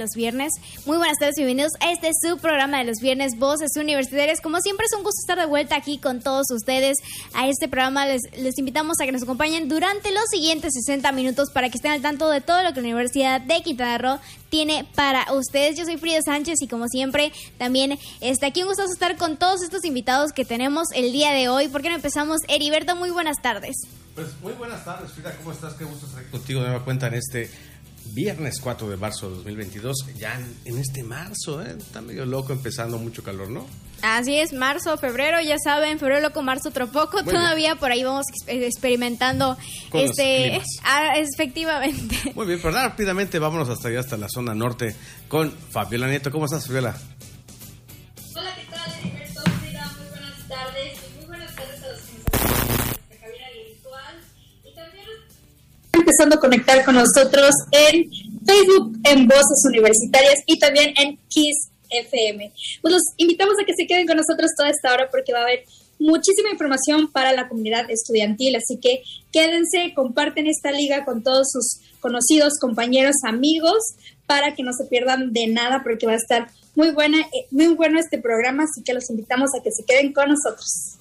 Los viernes. Muy buenas tardes y bienvenidos a este subprograma de los viernes Voces Universitarias. Como siempre es un gusto estar de vuelta aquí con todos ustedes a este programa. Les, invitamos a que nos acompañen durante los siguientes 60 minutos para que estén al tanto de todo lo que la Universidad de Quintana Roo tiene para ustedes. Yo soy Frida Sánchez y como siempre también está aquí un gusto estar con todos estos invitados que tenemos el día de hoy. ¿Por qué no empezamos? Heriberto, muy buenas tardes. Pues muy buenas tardes, Frida, ¿cómo estás? Qué gusto estar contigo de cuenta en este viernes 4 de marzo de 2022, ya en, este marzo, ¿eh? está medio loco, empezando mucho calor, ¿no? Así es, marzo, febrero, ya saben, febrero loco, marzo otro poco, Muy todavía bien. por ahí vamos experimentando Con este ah, efectivamente. Muy bien, pero rápidamente vámonos hasta allá, hasta la zona norte con Fabiola Nieto. ¿Cómo estás, Fabiola? Conectar con nosotros en Facebook, en Voces Universitarias y también en Kiss FM. Pues los invitamos a que se queden con nosotros toda esta hora porque va a haber muchísima información para la comunidad estudiantil, así que quédense, comparten esta liga con todos sus conocidos, compañeros, amigos, para que no se pierdan de nada porque va a estar muy buena, muy bueno este programa, así que los invitamos a que se queden con nosotros.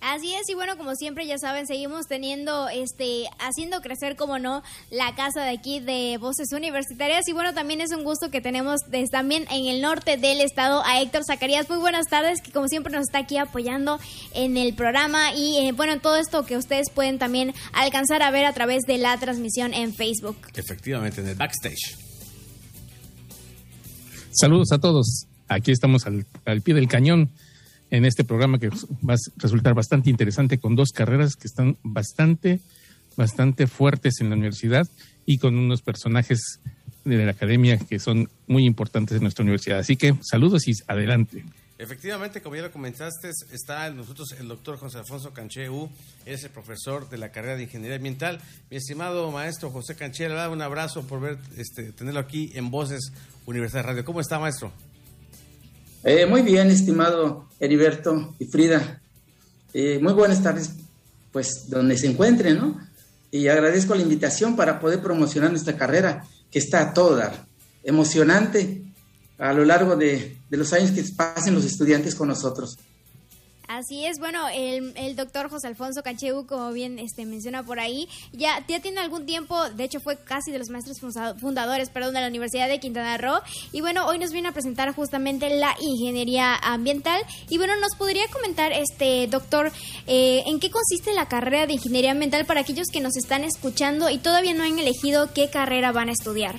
Así es, y bueno, como siempre ya saben, seguimos teniendo, este, haciendo crecer, como no, la casa de aquí de Voces Universitarias. Y bueno, también es un gusto que tenemos desde, también en el norte del estado a Héctor Zacarías. Muy buenas tardes, que como siempre nos está aquí apoyando en el programa y eh, bueno, todo esto que ustedes pueden también alcanzar a ver a través de la transmisión en Facebook. Efectivamente, en el backstage. Saludos a todos. Aquí estamos al, al pie del cañón en este programa que va a resultar bastante interesante con dos carreras que están bastante, bastante fuertes en la universidad y con unos personajes de la academia que son muy importantes en nuestra universidad. Así que saludos y adelante. Efectivamente, como ya lo comentaste, está nosotros el doctor José Alfonso Cancheu, es el profesor de la carrera de Ingeniería Ambiental. Mi estimado maestro José Canché, le da un abrazo por ver, este, tenerlo aquí en Voces Universidad Radio. ¿Cómo está, maestro? Eh, muy bien, estimado Heriberto y Frida. Eh, muy buenas tardes, pues donde se encuentren, ¿no? Y agradezco la invitación para poder promocionar nuestra carrera, que está a todo dar. Emocionante a lo largo de, de los años que pasen los estudiantes con nosotros. Así es, bueno, el, el doctor José Alfonso Cancheu, como bien este, menciona por ahí, ya, ya tiene algún tiempo, de hecho fue casi de los maestros fundadores, perdón, de la Universidad de Quintana Roo, y bueno, hoy nos viene a presentar justamente la ingeniería ambiental, y bueno, nos podría comentar, este doctor, eh, en qué consiste la carrera de ingeniería ambiental para aquellos que nos están escuchando y todavía no han elegido qué carrera van a estudiar.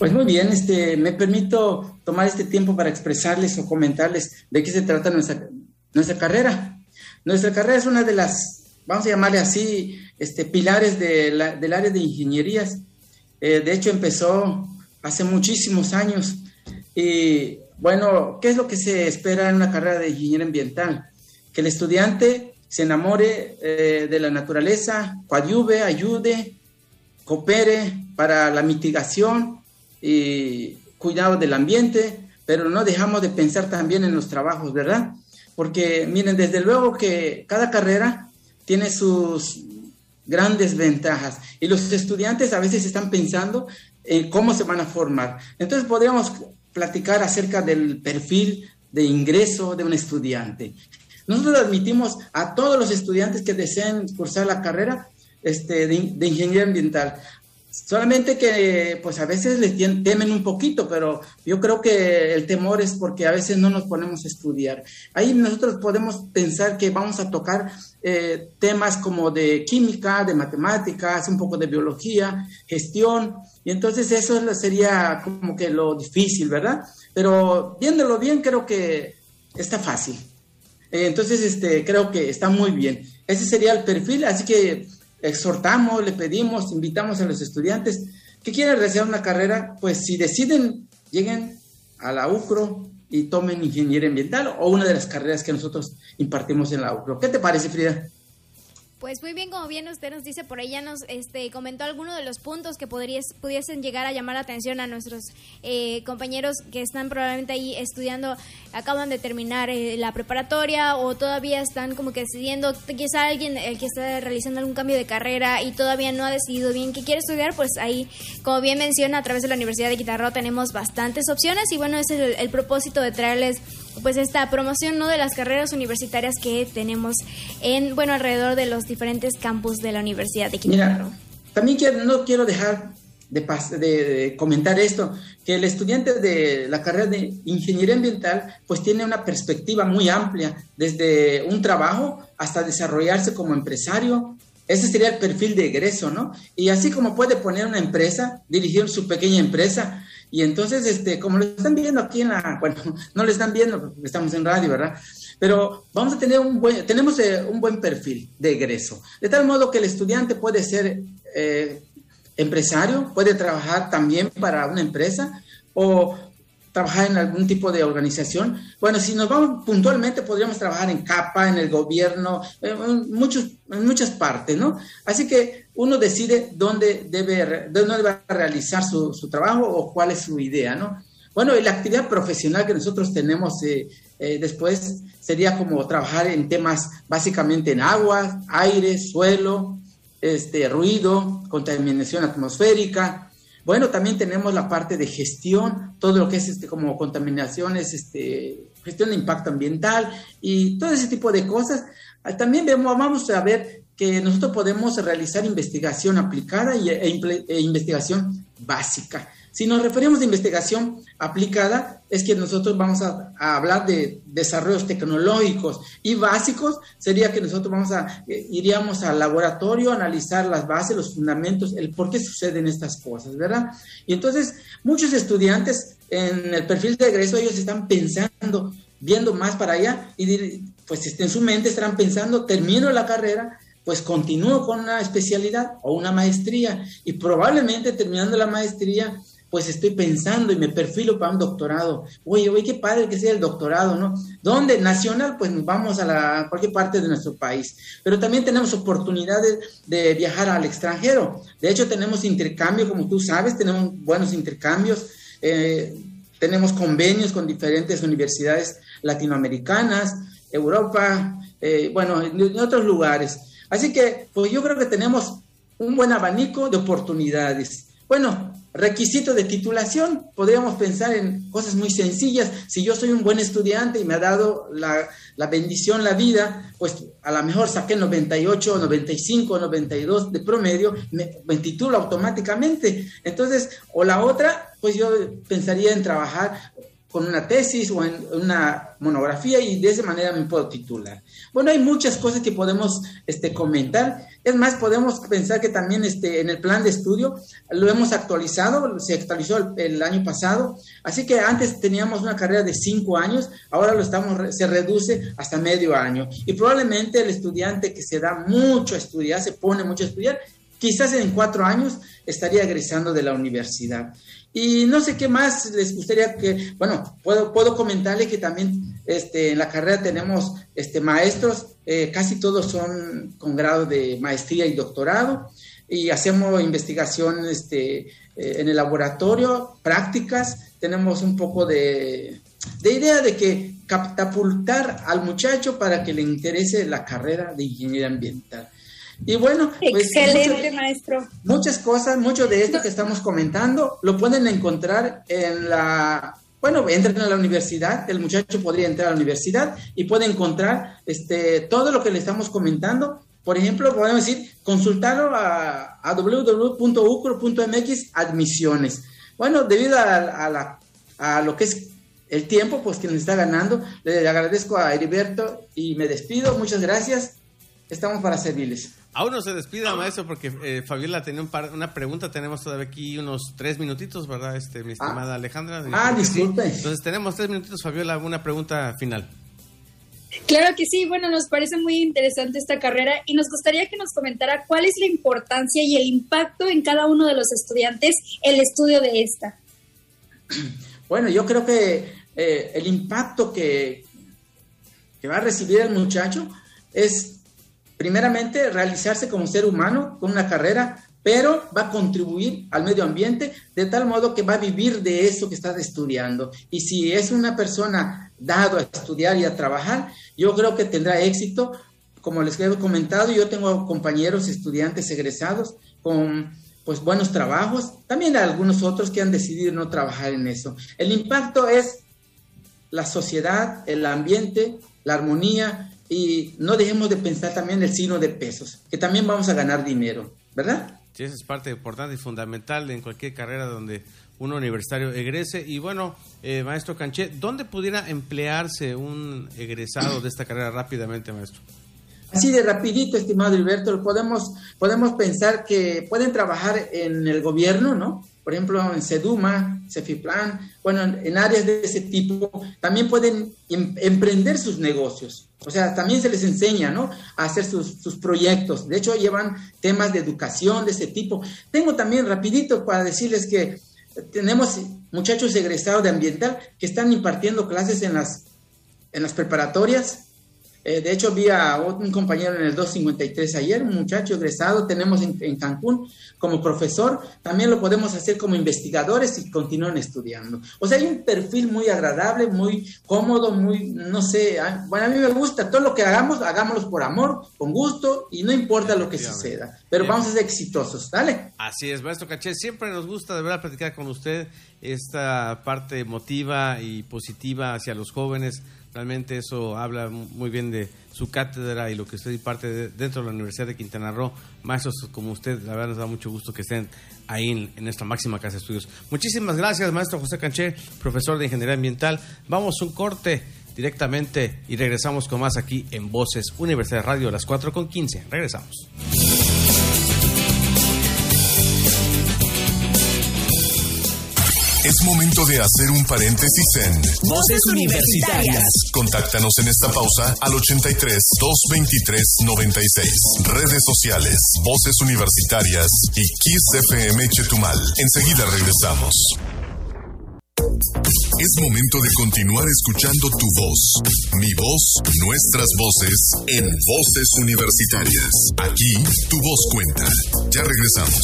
Pues muy bien, este, me permito tomar este tiempo para expresarles o comentarles de qué se trata nuestra, nuestra carrera. Nuestra carrera es una de las, vamos a llamarle así, este, pilares de la, del área de ingenierías. Eh, de hecho, empezó hace muchísimos años. Y bueno, ¿qué es lo que se espera en una carrera de ingeniería ambiental? Que el estudiante se enamore eh, de la naturaleza, coadyuve, ayude, coopere para la mitigación y cuidado del ambiente, pero no dejamos de pensar también en los trabajos, ¿verdad? Porque miren, desde luego que cada carrera tiene sus grandes ventajas y los estudiantes a veces están pensando en cómo se van a formar. Entonces podríamos platicar acerca del perfil de ingreso de un estudiante. Nosotros admitimos a todos los estudiantes que deseen cursar la carrera este, de, de ingeniería ambiental. Solamente que pues a veces les temen un poquito, pero yo creo que el temor es porque a veces no nos ponemos a estudiar. Ahí nosotros podemos pensar que vamos a tocar eh, temas como de química, de matemáticas, un poco de biología, gestión, y entonces eso sería como que lo difícil, ¿verdad? Pero viéndolo bien creo que está fácil. Eh, entonces este, creo que está muy bien. Ese sería el perfil, así que exhortamos, le pedimos, invitamos a los estudiantes que quieran realizar una carrera, pues si deciden, lleguen a la UCRO y tomen ingeniería ambiental o una de las carreras que nosotros impartimos en la UCRO. ¿Qué te parece, Frida? Pues muy bien, como bien usted nos dice, por ahí ya nos este, comentó algunos de los puntos que pudiesen llegar a llamar la atención a nuestros eh, compañeros que están probablemente ahí estudiando, acaban de terminar eh, la preparatoria o todavía están como que decidiendo, quizá alguien el que está realizando algún cambio de carrera y todavía no ha decidido bien qué quiere estudiar, pues ahí, como bien menciona, a través de la Universidad de Guitarro tenemos bastantes opciones y bueno, ese es el propósito de traerles pues esta promoción no de las carreras universitarias que tenemos en bueno alrededor de los diferentes campus de la Universidad de Quintana Roo. También quiero, no quiero dejar de, de, comentar esto, que el estudiante de la carrera de ingeniería ambiental pues tiene una perspectiva muy amplia, desde un trabajo hasta desarrollarse como empresario. Ese sería el perfil de egreso, ¿no? Y así como puede poner una empresa, dirigir su pequeña empresa, y entonces, este, como lo están viendo aquí en la, bueno, no lo están viendo estamos en radio, ¿verdad? Pero vamos a tener un buen, tenemos eh, un buen perfil de egreso, de tal modo que el estudiante puede ser eh, empresario, puede trabajar también para una empresa o trabajar en algún tipo de organización. Bueno, si nos vamos puntualmente, podríamos trabajar en CAPA, en el gobierno, en, muchos, en muchas partes, ¿no? Así que uno decide dónde debe, dónde debe realizar su, su, trabajo o cuál es su idea, ¿no? Bueno, y la actividad profesional que nosotros tenemos eh, eh, después sería como trabajar en temas básicamente en agua, aire, suelo, este, ruido, contaminación atmosférica, bueno, también tenemos la parte de gestión, todo lo que es este, como contaminaciones, este, gestión de impacto ambiental y todo ese tipo de cosas. Ah, también vamos a ver que nosotros podemos realizar investigación aplicada e, e investigación básica. Si nos referimos a investigación aplicada, es que nosotros vamos a, hablar de desarrollos tecnológicos y básicos, sería que nosotros vamos a, eh, iríamos al laboratorio a analizar las bases, los fundamentos, el por qué suceden estas cosas, ¿verdad? Y entonces, muchos estudiantes en el perfil de egreso, ellos están pensando, viendo más para allá, y pues en su mente estarán pensando, termino la carrera, pues continúo con una especialidad o una maestría y probablemente terminando la maestría pues estoy pensando y me perfilo para un doctorado. Oye, oye, qué padre que sea el doctorado, ¿no? ¿Dónde? Nacional, pues nos vamos a la, cualquier parte de nuestro país. Pero también tenemos oportunidades de viajar al extranjero. De hecho, tenemos intercambio, como tú sabes, tenemos buenos intercambios. Eh, tenemos convenios con diferentes universidades latinoamericanas, Europa, eh, bueno, en otros lugares. Así que, pues yo creo que tenemos un buen abanico de oportunidades. Bueno, requisito de titulación, podríamos pensar en cosas muy sencillas. Si yo soy un buen estudiante y me ha dado la, bendición la vida, pues a lo mejor saqué 98, 95, 92 de promedio, me, me titulo automáticamente. Entonces, o la otra, pues yo pensaría en trabajar con una tesis o en una monografía y de esa manera me puedo titular. Bueno, hay muchas cosas que podemos este, comentar. Es más, podemos pensar que también este, en el plan de estudio lo hemos actualizado, se actualizó el, año pasado. Así que antes teníamos una carrera de cinco años, ahora lo estamos, se reduce hasta medio año. Y probablemente el estudiante que se da mucho a estudiar, se pone mucho a estudiar, quizás en cuatro años estaría egresando de la universidad. Y no sé qué más les gustaría que, bueno, puedo, puedo comentarle que también este, en la carrera tenemos este, maestros, eh, casi todos son con grado de maestría y doctorado, y hacemos investigación este, eh, en el laboratorio, prácticas, tenemos un poco de, de idea de que catapultar al muchacho para que le interese la carrera de ingeniería ambiental. Y bueno, pues excelente maestro. Muchas cosas, mucho de esto que estamos comentando lo pueden encontrar en la bueno, entren a la universidad, el muchacho podría entrar a la universidad y puede encontrar este, todo lo que le estamos comentando. Por ejemplo, podemos decir, consultarlo a, a www.ucro.mx admisiones. Bueno, debido a, la, a lo que es el tiempo, pues que nos está ganando, le agradezco a Heriberto y me despido. Muchas gracias. Estamos para servirles. Aún no se despida, maestro, porque eh, Fabiola tenía una pregunta. Tenemos todavía aquí unos tres minutitos, ¿verdad, este, mi estimada ah. Alejandra? Ah, disculpe. Entonces tenemos tres minutitos, Fabiola, una pregunta final. Claro que sí, bueno, nos parece muy interesante esta carrera y nos gustaría que nos comentara cuál es la importancia y el impacto en cada uno de los estudiantes el estudio de esta. Bueno, yo creo que eh, el impacto que, que va a recibir el muchacho es, primeramente, realizarse como ser humano con una carrera, pero va a contribuir al medio ambiente de tal modo que va a vivir de eso que está estudiando. Y si es una persona dado a estudiar y a trabajar, yo creo que tendrá éxito. Como les he comentado, yo tengo compañeros estudiantes egresados con pues buenos trabajos, también algunos otros que han decidido no trabajar en eso. El impacto es la sociedad, el ambiente, la armonía y no dejemos de pensar también el signo de pesos, que también vamos a ganar dinero, ¿verdad? Sí, esa es parte importante y fundamental en cualquier carrera donde un universitario egrese. Y bueno, eh, maestro Canché, ¿dónde pudiera emplearse un egresado de esta carrera rápidamente, maestro? Así de rapidito, estimado Alberto, podemos, podemos pensar que pueden trabajar en el gobierno, ¿no? Por ejemplo, en Seduma, Cefiplan, bueno, en áreas de ese tipo, también pueden em, emprender sus negocios. O sea, también se les enseña, ¿no? A hacer sus, sus, proyectos. De hecho, llevan temas de educación de ese tipo. Tengo también rapidito para decirles que tenemos muchachos egresados de ambiental que están impartiendo clases en las, en las preparatorias eh, de hecho, vi a un compañero en el 253 ayer, un muchacho egresado, tenemos en, Cancún como profesor, también lo podemos hacer como investigadores y continúan estudiando. O sea, hay un perfil muy agradable, muy cómodo, muy, no sé, bueno, a mí me gusta, todo lo que hagamos, hagámoslo por amor, con gusto y no importa lo que suceda, pero vamos a ser exitosos, ¿dale? Así es, maestro Caché, siempre nos gusta de verdad platicar con usted esta parte emotiva y positiva hacia los jóvenes Realmente eso habla muy bien de su cátedra y lo que usted imparte dentro de la Universidad de Quintana Roo. Maestros como usted, la verdad nos da mucho gusto que estén ahí en, en nuestra máxima casa de estudios. Muchísimas gracias, maestro José Canché, profesor de Ingeniería Ambiental. Vamos un corte directamente y regresamos con más aquí en Voces Universidad Radio a las 4 con 15. Regresamos. Es momento de hacer un paréntesis en Voces Universitarias. Contáctanos en esta pausa al 83 223 96. Redes sociales, Voces Universitarias y Kiss FM Chetumal. Enseguida regresamos. Es momento de continuar escuchando tu voz, mi voz, nuestras voces en Voces Universitarias. Aquí tu voz cuenta. Ya regresamos.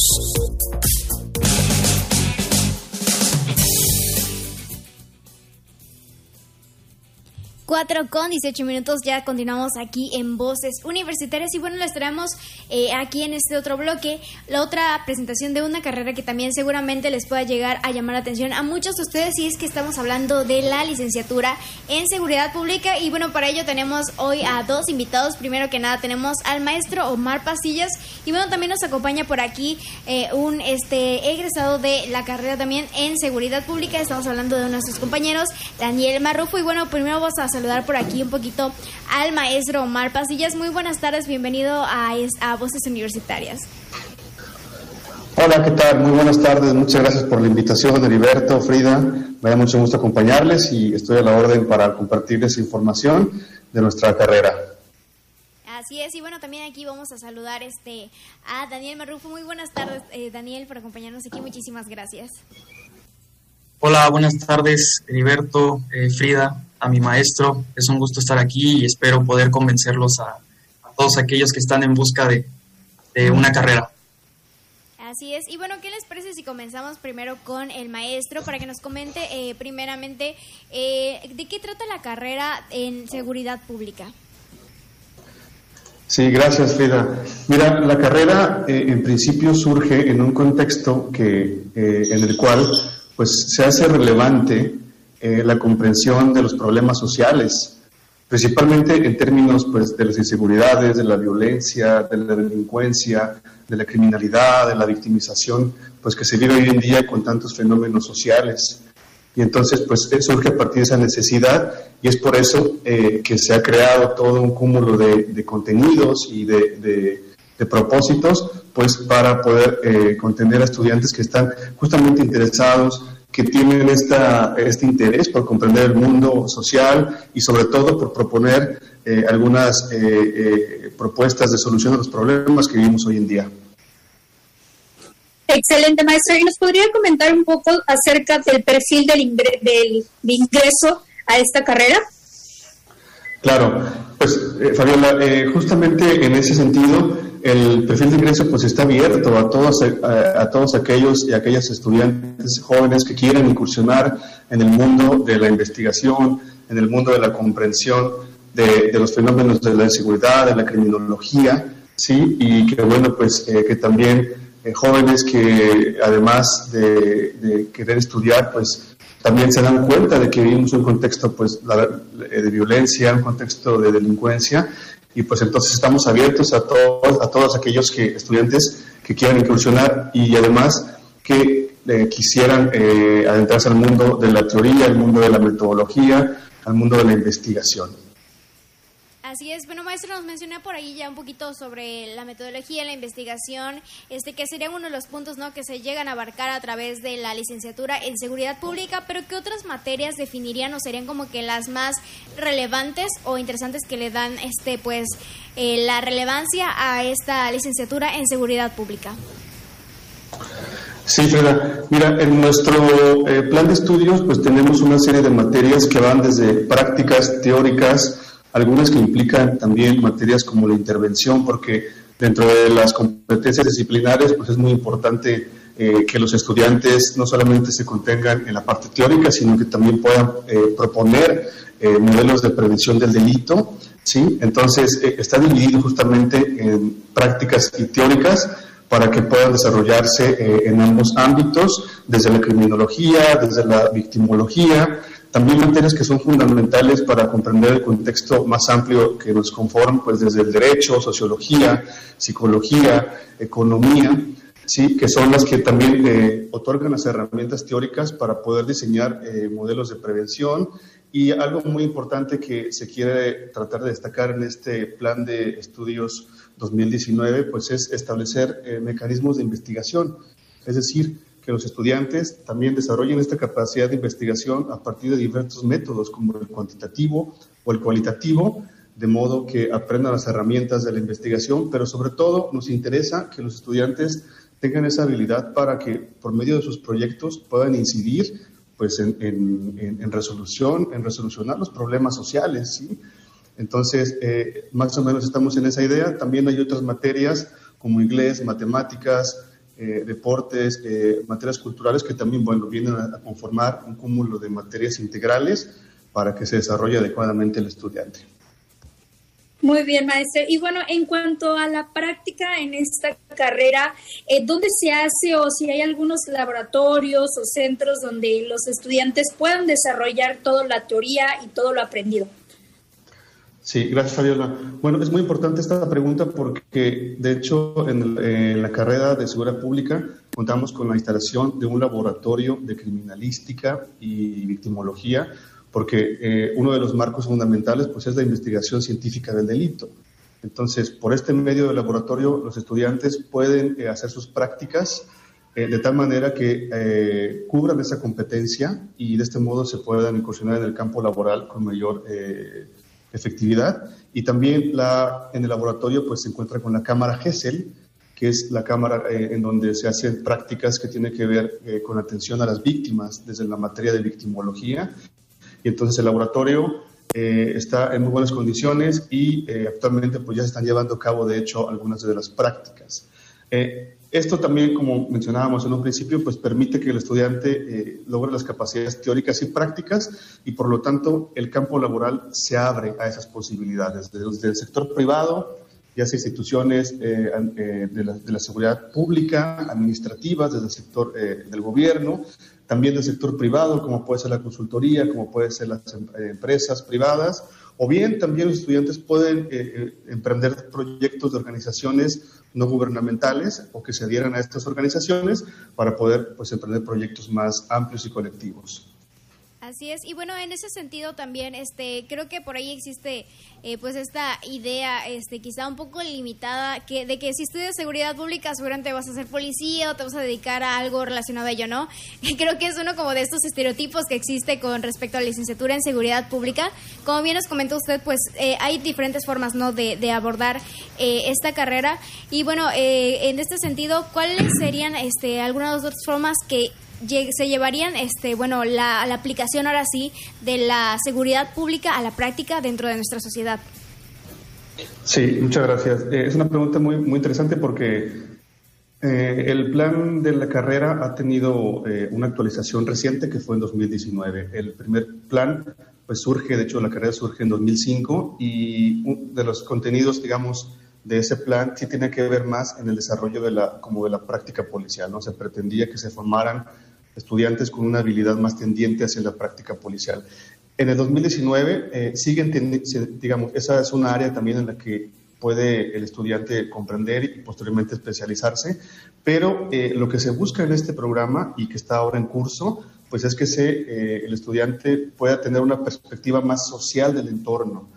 4 con 18 minutos, ya continuamos aquí en Voces Universitarias. Y bueno, les traemos eh, aquí en este otro bloque. La otra presentación de una carrera que también seguramente les pueda llegar a llamar la atención a muchos de ustedes. Y es que estamos hablando de la licenciatura en Seguridad Pública. Y bueno, para ello tenemos hoy a dos invitados. Primero que nada tenemos al maestro Omar Pasillas. Y bueno, también nos acompaña por aquí eh, un este egresado de la carrera también en Seguridad Pública. Estamos hablando de nuestros compañeros Daniel Marrufo. Y bueno, primero vamos a saludar por aquí un poquito al maestro Omar Pasillas. Muy buenas tardes, bienvenido a, a Voces Universitarias. Hola, ¿qué tal? Muy buenas tardes, muchas gracias por la invitación, Heriberto, Frida. Me da mucho gusto acompañarles y estoy a la orden para compartirles información de nuestra carrera. Así es, y bueno, también aquí vamos a saludar este a Daniel Marrufo. Muy buenas tardes, eh, Daniel, por acompañarnos aquí. Muchísimas gracias. Hola, buenas tardes, Heriberto, eh, Frida a mi maestro. Es un gusto estar aquí y espero poder convencerlos a, todos aquellos que están en busca de, una carrera. Así es. Y bueno, ¿qué les parece si comenzamos primero con el maestro para que nos comente eh, primeramente eh, de qué trata la carrera en seguridad pública? Sí, gracias, Frida. Mira, la carrera eh, en principio surge en un contexto que, en el cual pues, se hace relevante eh, la comprensión de los problemas sociales, principalmente en términos pues, de las inseguridades, de la violencia, de la delincuencia, de la criminalidad, de la victimización, pues que se vive hoy en día con tantos fenómenos sociales. Y entonces, pues eh, surge a partir de esa necesidad y es por eso eh, que se ha creado todo un cúmulo de, contenidos y de, propósitos, pues para poder contener a estudiantes que están justamente interesados que tienen esta, este interés por comprender el mundo social y sobre todo por proponer algunas propuestas de solución a los problemas que vivimos hoy en día. Excelente, maestro. ¿Y nos podría comentar un poco acerca del perfil del, del ingreso a esta carrera? Claro, pues eh, Fabiola, eh, justamente en ese sentido, el perfil de ingreso pues está abierto a todos, a, todos aquellos y aquellas estudiantes jóvenes que quieran incursionar en el mundo de la investigación, en el mundo de la comprensión de, los fenómenos de la inseguridad, de la criminología, sí, y que bueno, pues eh, que también jóvenes que además de, de, querer estudiar, pues también se dan cuenta de que vivimos un contexto pues, eh, de violencia, un contexto de delincuencia, y pues entonces estamos abiertos a todos, a todos aquellos que, estudiantes que quieran incursionar y además que eh, quisieran eh, adentrarse al mundo de la teoría, al mundo de la metodología, al mundo de la investigación. Así es, bueno maestro, nos mencionó por ahí ya un poquito sobre la metodología, la investigación, este que sería uno de los puntos ¿no? que se llegan a abarcar a través de la licenciatura en seguridad pública, pero ¿qué otras materias definirían o serían como que las más relevantes o interesantes que le dan este pues eh, la relevancia a esta licenciatura en seguridad pública? Sí, Freda. Mira, en nuestro eh, plan de estudios pues tenemos una serie de materias que van desde prácticas teóricas, algunas que implican también materias como la intervención, porque dentro de las competencias disciplinares pues es muy importante eh, que los estudiantes no solamente se contengan en la parte teórica, sino que también puedan eh, proponer eh, modelos de prevención del delito. ¿sí? Entonces, está dividido justamente en prácticas y teóricas para que puedan desarrollarse en ambos ámbitos, desde la criminología, desde la victimología, también materias que son fundamentales para comprender el contexto más amplio que nos conforma, pues desde el derecho, sociología, psicología, economía, sí, que son las que también eh, otorgan las herramientas teóricas para poder diseñar eh, modelos de prevención. Y algo muy importante que se quiere tratar de destacar en este plan de estudios 2019, pues es establecer eh, mecanismos de investigación, es decir, que los estudiantes también desarrollen esta capacidad de investigación a partir de diversos métodos, como el cuantitativo o el cualitativo, de modo que aprendan las herramientas de la investigación, pero sobre todo nos interesa que los estudiantes tengan esa habilidad para que por medio de sus proyectos puedan incidir pues, en, en, resolución, en resolucionar los problemas sociales. ¿sí? Entonces, eh, más o menos estamos en esa idea. También hay otras materias como inglés, matemáticas, eh, deportes, eh, materias culturales que también bueno, vienen a, conformar un cúmulo de materias integrales para que se desarrolle adecuadamente el estudiante. Muy bien, maestro. Y bueno, en cuanto a la práctica en esta carrera, eh, ¿dónde se hace o si hay algunos laboratorios o centros donde los estudiantes puedan desarrollar toda la teoría y todo lo aprendido? Sí, gracias Fabiola. Bueno, es muy importante esta pregunta porque, de hecho, en, la carrera de seguridad pública contamos con la instalación de un laboratorio de criminalística y victimología, porque eh, uno de los marcos fundamentales pues, es la investigación científica del delito. Entonces, por este medio del laboratorio, los estudiantes pueden eh, hacer sus prácticas eh, de tal manera que cubran esa competencia y de este modo se puedan incursionar en el campo laboral con mayor efectividad. Y también la, en el laboratorio pues, se encuentra con la cámara GESEL, que es la cámara eh, en donde se hacen prácticas que tienen que ver eh, con atención a las víctimas desde la materia de victimología. Y entonces el laboratorio eh, está en muy buenas condiciones y actualmente pues, ya se están llevando a cabo, de hecho, algunas de las prácticas. Esto también, como mencionábamos en un principio, pues permite que el estudiante eh, logre las capacidades teóricas y prácticas y por lo tanto el campo laboral se abre a esas posibilidades, desde el sector privado, ya sea instituciones eh, eh, de, la, seguridad pública, administrativas, desde el sector del gobierno, también del sector privado, como puede ser la consultoría, como puede ser las em, empresas privadas, o bien también los estudiantes pueden emprender proyectos de organizaciones no gubernamentales o que se adhieran a estas organizaciones para poder pues, emprender proyectos más amplios y colectivos. Así es, y bueno, en ese sentido también, este, creo que por ahí existe, eh, pues esta idea, este, quizá un poco limitada, que de que si estudias seguridad pública seguramente vas a ser policía o te vas a dedicar a algo relacionado a ello, ¿no? Y creo que es uno como de estos estereotipos que existe con respecto a la licenciatura en seguridad pública. Como bien nos comentó usted, pues eh, hay diferentes formas, ¿no? De, de abordar eh, esta carrera y bueno, en este sentido, ¿cuáles serían, este, algunas otras formas que se llevarían este bueno la, la, aplicación ahora sí de la seguridad pública a la práctica dentro de nuestra sociedad. Sí muchas gracias. Eh, es una pregunta muy muy interesante porque eh, el plan de la carrera ha tenido eh, una actualización reciente que fue en 2019 el primer plan pues surge de hecho la carrera surge en 2005 y de los contenidos digamos de ese plan sí tiene que ver más en el desarrollo de la, como de la práctica policial, ¿no? Se pretendía que se formaran estudiantes con una habilidad más tendiente hacia la práctica policial. En el 2019 eh, siguen, digamos, esa es una área también en la que puede el estudiante comprender y posteriormente especializarse, pero eh, lo que se busca en este programa y que está ahora en curso, pues es que se, eh, el estudiante pueda tener una perspectiva más social del entorno,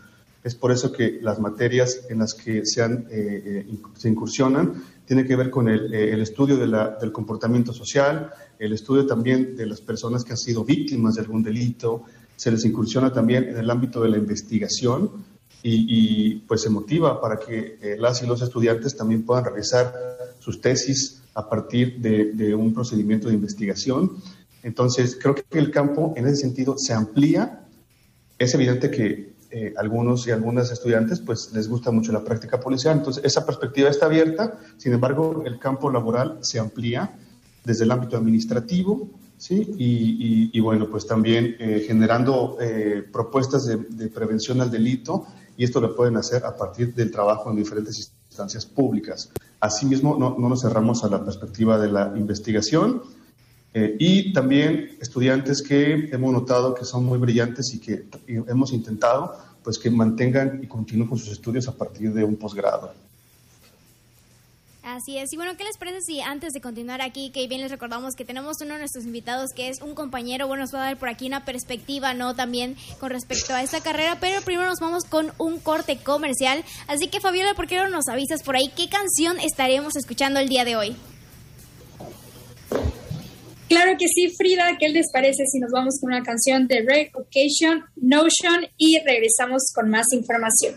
es por eso que las materias en las que se, han, eh, eh, se incursionan tienen que ver con el, eh, el estudio de la, del comportamiento social, el estudio también de las personas que han sido víctimas de algún delito, se les incursiona también en el ámbito de la investigación y, y pues se motiva para que las y los estudiantes también puedan realizar sus tesis a partir de, de un procedimiento de investigación. Entonces, creo que el campo en ese sentido se amplía. Es evidente que eh, algunos y algunas estudiantes pues les gusta mucho la práctica policial. Entonces, esa perspectiva está abierta, sin embargo, el campo laboral se amplía desde el ámbito administrativo, ¿sí? Y, bueno, pues también eh, generando eh, propuestas de, prevención al delito y esto lo pueden hacer a partir del trabajo en diferentes instancias públicas. Asimismo, no, no nos cerramos a la perspectiva de la investigación, y también estudiantes que hemos notado que son muy brillantes y que hemos intentado pues que mantengan y continúen con sus estudios a partir de un posgrado. Así es. Y bueno, ¿qué les parece si antes de continuar aquí, que bien les recordamos que tenemos uno de nuestros invitados que es un compañero, bueno, nos va a dar por aquí una perspectiva, ¿no? También con respecto a esta carrera, pero primero nos vamos con un corte comercial. Así que Fabiola, ¿por qué no nos avisas por ahí qué canción estaremos escuchando el día de hoy? Claro que sí, Frida, ¿qué les parece si nos vamos con una canción de Red Occasion, Notion y regresamos con más información?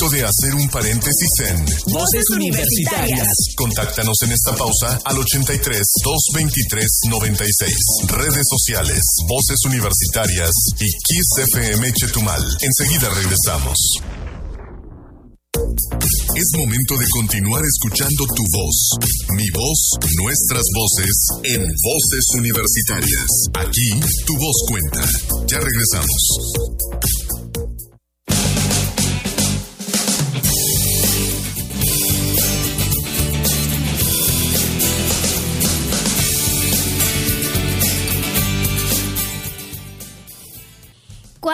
Momento de hacer un paréntesis en Voces Universitarias. Contáctanos en esta pausa al 83 223 96. Redes sociales, Voces Universitarias y Kiss FM Chetumal. Enseguida regresamos. Es momento de continuar escuchando tu voz, mi voz, nuestras voces en Voces Universitarias. Aquí tu voz cuenta. Ya regresamos.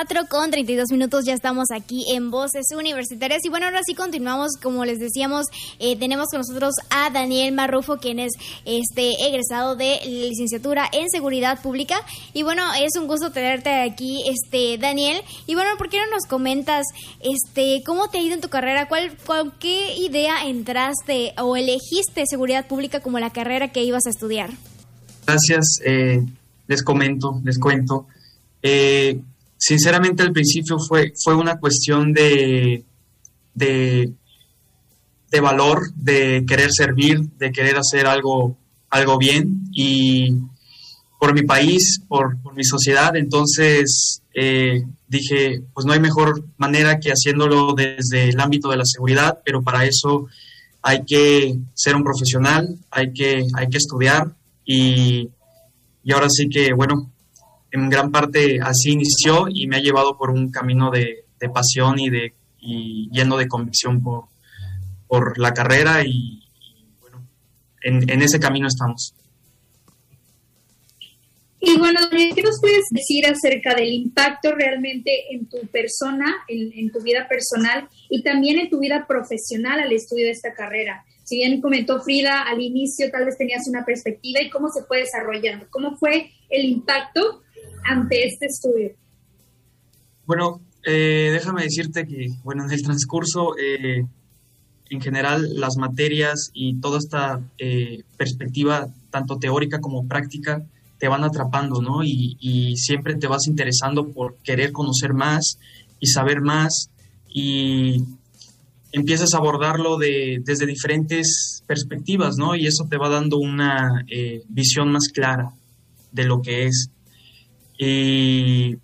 4 con 32 minutos, ya estamos aquí en Voces Universitarias. Y bueno, ahora sí continuamos, como les decíamos, eh, tenemos con nosotros a Daniel Marrufo, quien es este egresado de licenciatura en Seguridad Pública. Y bueno, es un gusto tenerte aquí, este Daniel. Y bueno, ¿por qué no nos comentas este cómo te ha ido en tu carrera? ¿Cuál, cuál qué idea entraste o elegiste Seguridad Pública como la carrera que ibas a estudiar? Gracias, eh, les comento, les cuento. Eh, sinceramente al principio fue, fue una cuestión de, de, valor, de querer servir, de querer hacer algo, algo bien. Y por mi país, por, mi sociedad, entonces eh, dije, pues no hay mejor manera que haciéndolo desde el ámbito de la seguridad, pero para eso hay que ser un profesional, hay que, hay que estudiar y, y ahora sí que, bueno, en gran parte así inició y me ha llevado por un camino de, pasión y de lleno de convicción por, por la carrera y, bueno, en, ese camino estamos. Y bueno, ¿qué nos puedes decir acerca del impacto realmente en tu persona, en, en, tu vida personal y también en tu vida profesional al estudio de esta carrera? Si bien comentó Frida al inicio, tal vez tenías una perspectiva y cómo se fue desarrollando. ¿Cómo fue el impacto ante este estudio? Bueno, eh, déjame decirte que, bueno, en el transcurso, eh, en general, las materias y toda esta eh, perspectiva, tanto teórica como práctica, te van atrapando, ¿no? Y, y, siempre te vas interesando por querer conocer más y saber más y empiezas a abordarlo de, desde diferentes perspectivas, ¿no? Y eso te va dando una visión más clara de lo que es. Y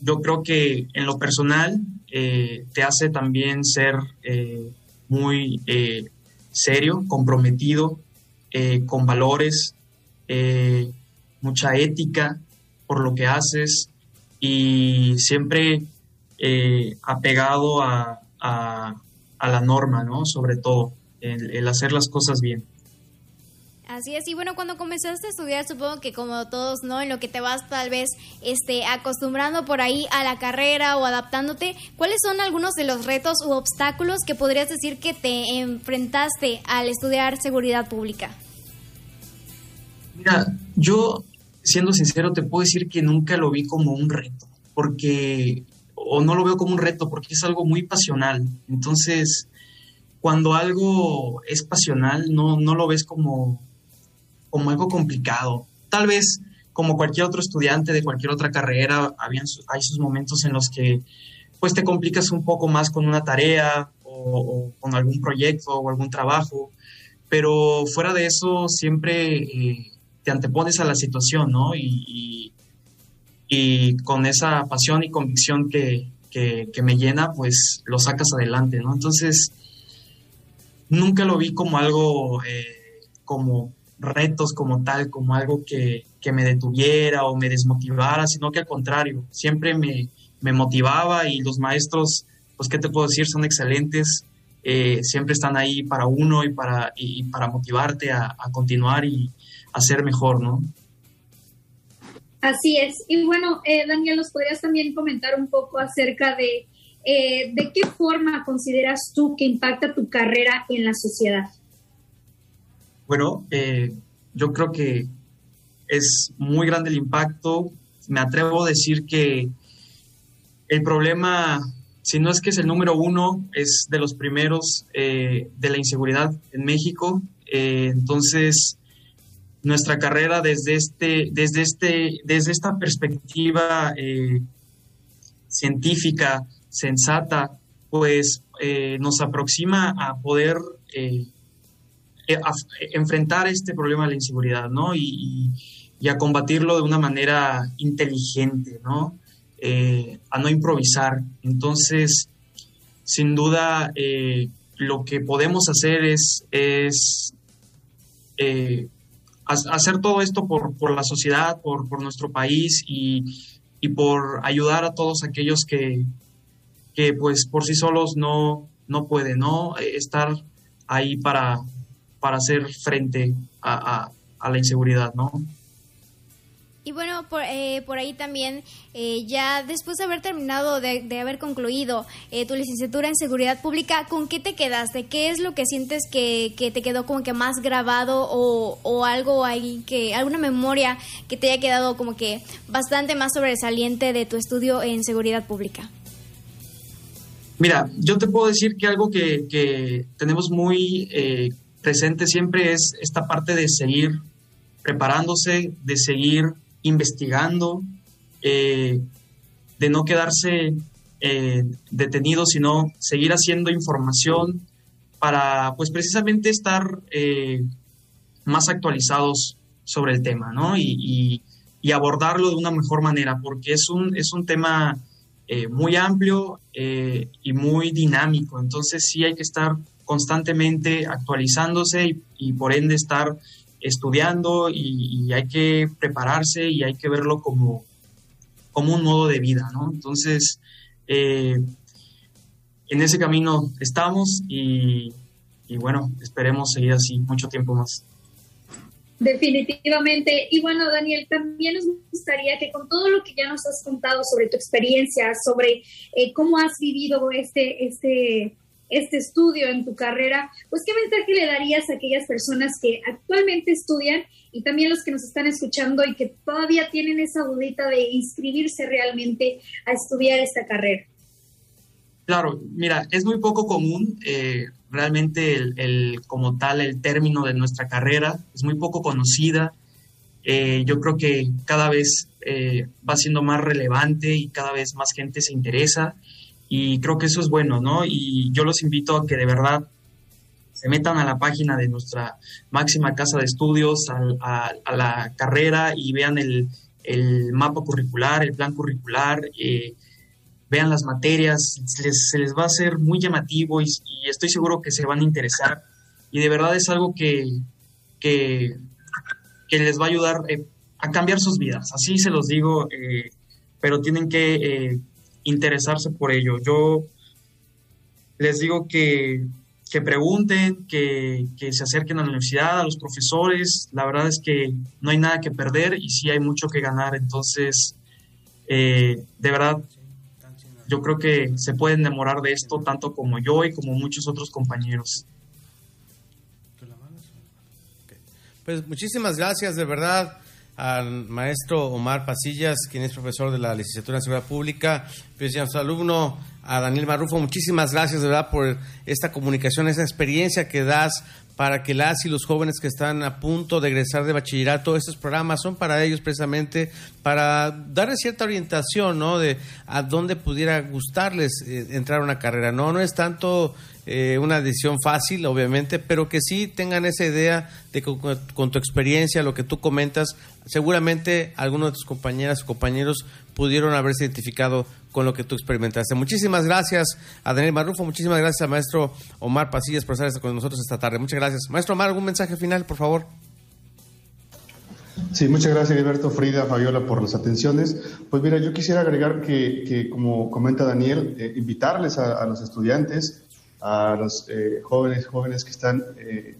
yo creo que en lo personal eh, te hace también ser eh, muy eh, serio, comprometido, con valores, mucha ética por lo que haces y siempre apegado a, a, la norma, ¿no? Sobre todo, el hacer las cosas bien. Así es, y bueno, cuando comenzaste a estudiar, supongo que como todos, ¿no? En lo que te vas tal vez este, acostumbrando por ahí a la carrera o adaptándote, ¿cuáles son algunos de los retos u obstáculos que podrías decir que te enfrentaste al estudiar seguridad pública? Mira, yo, siendo sincero, te puedo decir que nunca lo vi como un reto, porque, o no lo veo como un reto, porque es algo muy pasional. Entonces, cuando algo es pasional, no, no lo ves como como algo complicado. Tal vez como cualquier otro estudiante de cualquier otra carrera, habían, hay sus momentos en los que pues te complicas un poco más con una tarea o, con algún proyecto o algún trabajo, pero fuera de eso siempre eh, te antepones a la situación, ¿no? Y, y, con esa pasión y convicción que, que, me llena, pues lo sacas adelante, ¿no? Entonces, nunca lo vi como algo eh, como retos como tal, como algo que, me detuviera o me desmotivara, sino que al contrario, siempre me, motivaba y los maestros, pues, ¿qué te puedo decir? Son excelentes, eh, siempre están ahí para uno y para, y para motivarte a, continuar y a ser mejor, ¿no? Así es. Y bueno, eh, Daniel, ¿nos podrías también comentar un poco acerca de eh, de qué forma consideras tú que impacta tu carrera en la sociedad? Bueno, eh, yo creo que es muy grande el impacto. Me atrevo a decir que el problema, si no es que es el número uno, es de los primeros eh, de la inseguridad en México. Eh, entonces, nuestra carrera desde este, desde este, desde esta perspectiva científica, sensata, pues nos aproxima a poder enfrentar este problema de la inseguridad, ¿no? Y, y, a combatirlo de una manera inteligente, ¿no? a no improvisar. Entonces, sin duda, lo que podemos hacer es, es hacer todo esto por, por la sociedad, por, por nuestro país y, y, por ayudar a todos aquellos que, que pues por sí solos no, no pueden, ¿no? Estar ahí para, para hacer frente a, a, a la inseguridad, ¿no? Y bueno, por, eh, por ahí también, eh, ya después de haber terminado, de, de haber concluido eh, tu licenciatura en seguridad pública, ¿con qué te quedaste? ¿Qué es lo que sientes que, que te quedó como que más grabado o, o, algo ahí, que alguna memoria que te haya quedado como que bastante más sobresaliente de tu estudio en seguridad pública? Mira, yo te puedo decir que algo que, que tenemos muy presente siempre es esta parte de seguir preparándose, de seguir investigando, eh, de no quedarse eh, detenido, sino seguir haciendo información para, pues precisamente estar eh, más actualizados sobre el tema, ¿no? Y, y, abordarlo de una mejor manera, porque es un, es un tema muy amplio y muy dinámico, entonces sí hay que estar constantemente actualizándose y, por ende estar estudiando y, hay que prepararse y hay que verlo como, como un modo de vida, ¿no? Entonces, eh, en ese camino estamos y, y, bueno, esperemos seguir así mucho tiempo más. Definitivamente. Y bueno, Daniel, también nos gustaría que con todo lo que ya nos has contado sobre tu experiencia, sobre eh, cómo has vivido este, este este estudio en tu carrera, pues qué mensaje le darías a aquellas personas que actualmente estudian y también los que nos están escuchando y que todavía tienen esa dudita de inscribirse realmente a estudiar esta carrera? Claro, mira, es muy poco común eh, realmente el, como tal el término de nuestra carrera, es muy poco conocida. Eh, yo creo que cada vez eh, va siendo más relevante y cada vez más gente se interesa y creo que eso es bueno, ¿no? Y yo los invito a que de verdad se metan a la página de nuestra máxima casa de estudios, a, la carrera y vean el, el, mapa curricular, el plan curricular, eh, vean las materias, les, se les, va a hacer muy llamativo y, estoy seguro que se van a interesar. Y de verdad es algo que, que, les va a ayudar eh, a cambiar sus vidas, así se los digo, eh, pero tienen que interesarse por ello. Yo les digo que, que pregunten, que, que, se acerquen a la universidad, a los profesores. La verdad es que no hay nada que perder y sí hay mucho que ganar. Entonces, eh, de verdad, yo creo que se pueden enamorar de esto tanto como yo y como muchos otros compañeros. Pues muchísimas gracias, de verdad al maestro Omar Pasillas, quien es profesor de la licenciatura en Seguridad Pública, pues a su alumno, a Daniel Marrufo, muchísimas gracias verdad por esta comunicación, esa experiencia que das para que las y los jóvenes que están a punto de egresar de bachillerato, estos programas son para ellos precisamente para darles cierta orientación, ¿no? De a dónde pudiera gustarles eh, entrar a una carrera, ¿no? No es tanto eh, una decisión fácil, obviamente, pero que sí tengan esa idea de que con, tu experiencia, lo que tú comentas, seguramente algunos de tus compañeras o compañeros pudieron haberse identificado con lo que tú experimentaste. Muchísimas gracias a Daniel Marrufo, muchísimas gracias al maestro Omar Pasillas por estar con nosotros esta tarde. Muchas gracias. Maestro Omar, ¿algún mensaje final, por favor? Sí, muchas gracias, Alberto, Frida, Fabiola, por las atenciones. Pues mira, yo quisiera agregar que, que como comenta Daniel, eh, invitarles a, a, los estudiantes, a los eh, jóvenes, jóvenes que están eh,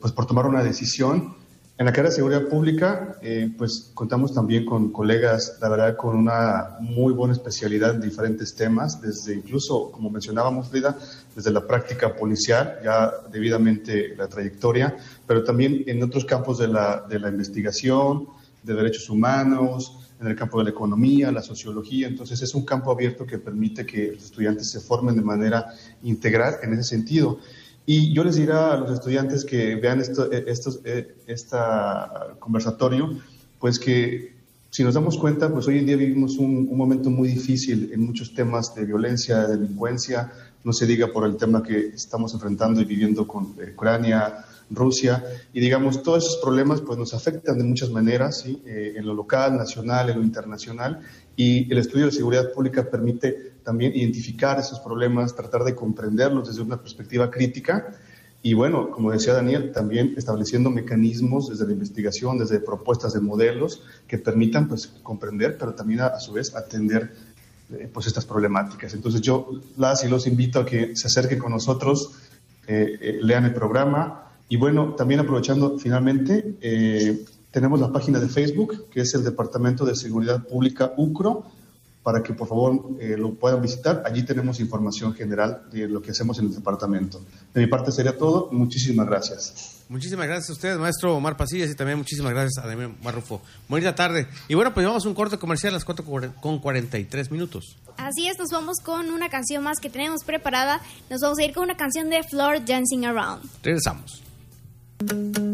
pues por tomar una decisión, en la carrera de seguridad pública, eh, pues contamos también con colegas, la verdad, con una muy buena especialidad en diferentes temas, desde incluso, como mencionábamos, Frida, desde la práctica policial, ya debidamente la trayectoria, pero también en otros campos de la, de la investigación, de derechos humanos, en el campo de la economía, la sociología. Entonces, es un campo abierto que permite que los estudiantes se formen de manera integral en ese sentido. Y yo les diría a los estudiantes que vean esto, estos, esta conversatorio, pues que si nos damos cuenta, pues hoy en día vivimos un, un, momento muy difícil en muchos temas de violencia, de delincuencia, no se diga por el tema que estamos enfrentando y viviendo con eh, Ucrania, Rusia, y digamos, todos esos problemas pues nos afectan de muchas maneras, ¿sí? Eh, en lo local, nacional, en lo internacional, y el estudio de seguridad pública permite también identificar esos problemas, tratar de comprenderlos desde una perspectiva crítica, y bueno, como decía Daniel, también estableciendo mecanismos desde la investigación, desde propuestas de modelos que permitan pues comprender, pero también a, su vez atender eh, pues estas problemáticas. Entonces yo las y los invito a que se acerquen con nosotros, eh, eh, lean el programa y bueno, también aprovechando finalmente, tenemos la página de Facebook que es el Departamento de Seguridad Pública UCRO para que por favor eh, lo puedan visitar. Allí tenemos información general de lo que hacemos en el departamento. De mi parte sería todo. Muchísimas gracias. Muchísimas gracias a usted, maestro Omar Pasillas, y también muchísimas gracias a Damián Marrufo. Bonita tarde. Y bueno, pues vamos a un corte comercial a las 4 con 43 minutos. Así es, nos vamos con una canción más que tenemos preparada. Nos vamos a ir con una canción de Floor Dancing Around. Regresamos. Thank you.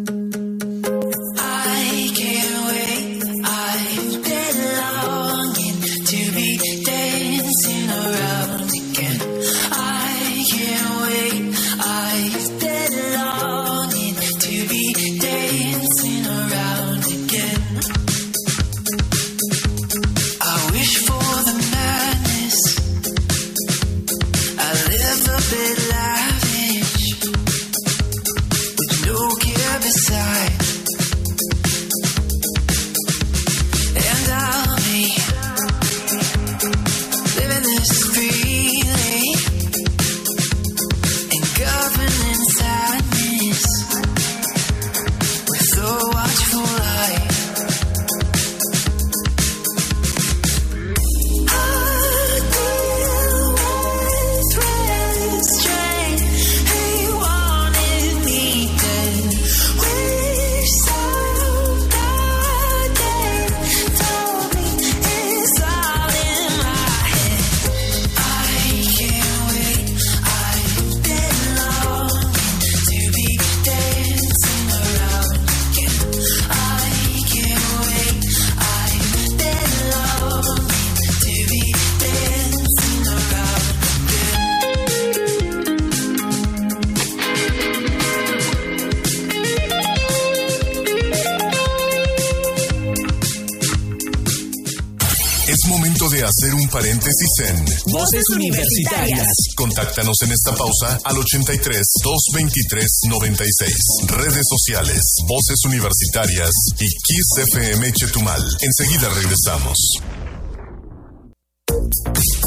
Hacer un paréntesis en Voces Universitarias. Contáctanos en esta pausa al 83 223 96. Redes sociales, Voces Universitarias y Kiss FM Chetumal. Enseguida regresamos.